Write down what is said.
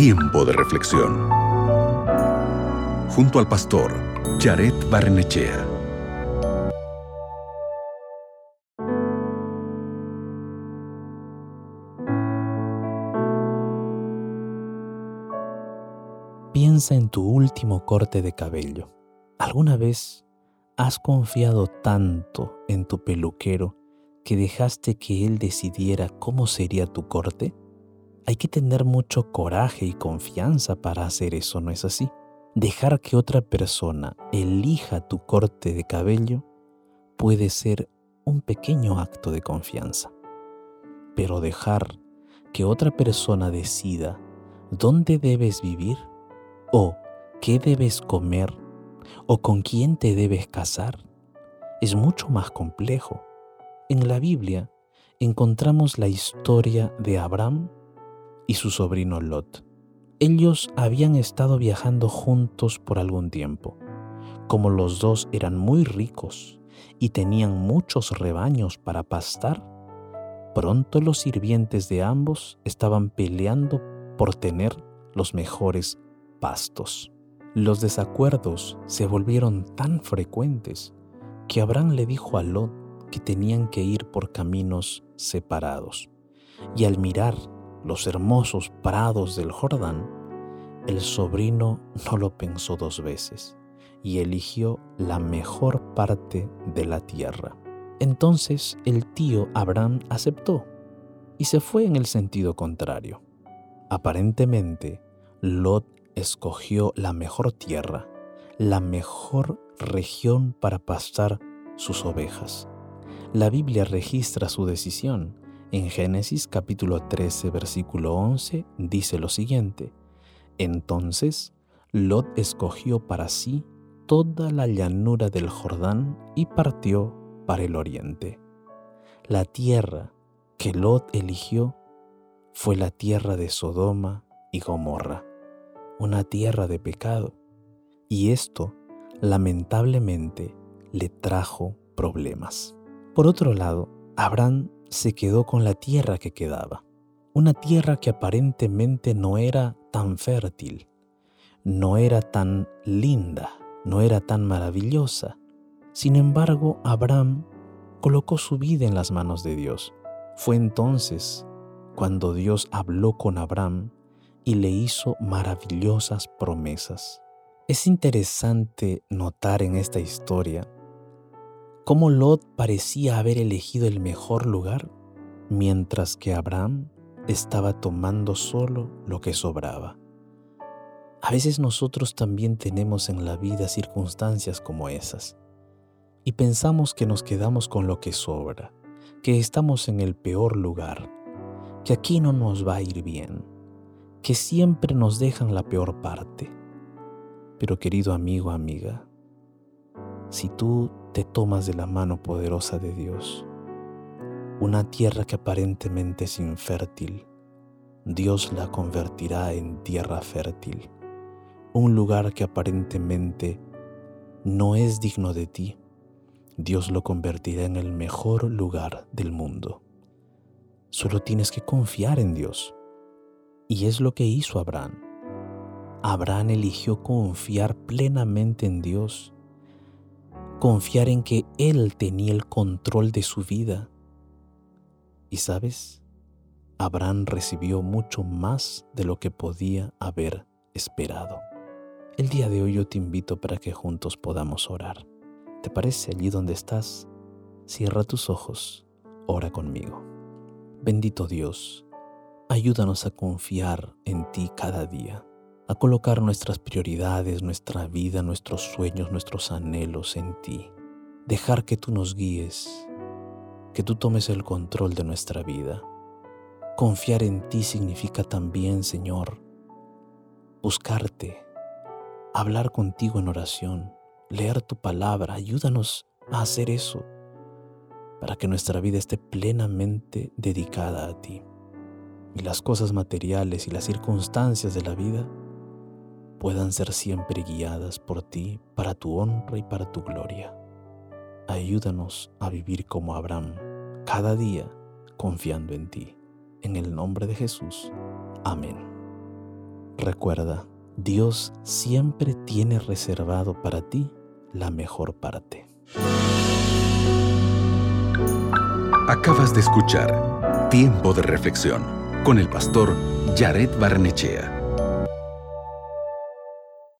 Tiempo de reflexión. Junto al pastor Jared Barnechea. Piensa en tu último corte de cabello. ¿Alguna vez has confiado tanto en tu peluquero que dejaste que él decidiera cómo sería tu corte? Hay que tener mucho coraje y confianza para hacer eso, ¿no es así? Dejar que otra persona elija tu corte de cabello puede ser un pequeño acto de confianza. Pero dejar que otra persona decida dónde debes vivir o qué debes comer o con quién te debes casar es mucho más complejo. En la Biblia encontramos la historia de Abraham y su sobrino Lot. Ellos habían estado viajando juntos por algún tiempo. Como los dos eran muy ricos y tenían muchos rebaños para pastar, pronto los sirvientes de ambos estaban peleando por tener los mejores pastos. Los desacuerdos se volvieron tan frecuentes que Abraham le dijo a Lot que tenían que ir por caminos separados. Y al mirar los hermosos prados del Jordán, el sobrino no lo pensó dos veces y eligió la mejor parte de la tierra. Entonces el tío Abraham aceptó y se fue en el sentido contrario. Aparentemente, Lot escogió la mejor tierra, la mejor región para pastar sus ovejas. La Biblia registra su decisión en Génesis capítulo 13 versículo 11 dice lo siguiente, Entonces Lot escogió para sí toda la llanura del Jordán y partió para el oriente. La tierra que Lot eligió fue la tierra de Sodoma y Gomorra, una tierra de pecado, y esto lamentablemente le trajo problemas. Por otro lado, Abraham se quedó con la tierra que quedaba, una tierra que aparentemente no era tan fértil, no era tan linda, no era tan maravillosa. Sin embargo, Abraham colocó su vida en las manos de Dios. Fue entonces cuando Dios habló con Abraham y le hizo maravillosas promesas. Es interesante notar en esta historia cómo Lot parecía haber elegido el mejor lugar, mientras que Abraham estaba tomando solo lo que sobraba. A veces nosotros también tenemos en la vida circunstancias como esas y pensamos que nos quedamos con lo que sobra, que estamos en el peor lugar, que aquí no nos va a ir bien, que siempre nos dejan la peor parte. Pero querido amigo, amiga, si tú te tomas de la mano poderosa de Dios. Una tierra que aparentemente es infértil, Dios la convertirá en tierra fértil. Un lugar que aparentemente no es digno de ti, Dios lo convertirá en el mejor lugar del mundo. Solo tienes que confiar en Dios. Y es lo que hizo Abraham. Abraham eligió confiar plenamente en Dios confiar en que Él tenía el control de su vida. Y sabes, Abraham recibió mucho más de lo que podía haber esperado. El día de hoy yo te invito para que juntos podamos orar. ¿Te parece allí donde estás? Cierra tus ojos, ora conmigo. Bendito Dios, ayúdanos a confiar en ti cada día a colocar nuestras prioridades, nuestra vida, nuestros sueños, nuestros anhelos en ti. Dejar que tú nos guíes, que tú tomes el control de nuestra vida. Confiar en ti significa también, Señor, buscarte, hablar contigo en oración, leer tu palabra. Ayúdanos a hacer eso para que nuestra vida esté plenamente dedicada a ti. Y las cosas materiales y las circunstancias de la vida puedan ser siempre guiadas por ti para tu honra y para tu gloria. Ayúdanos a vivir como Abraham, cada día confiando en ti. En el nombre de Jesús. Amén. Recuerda, Dios siempre tiene reservado para ti la mejor parte. Acabas de escuchar Tiempo de Reflexión con el pastor Jared Barnechea.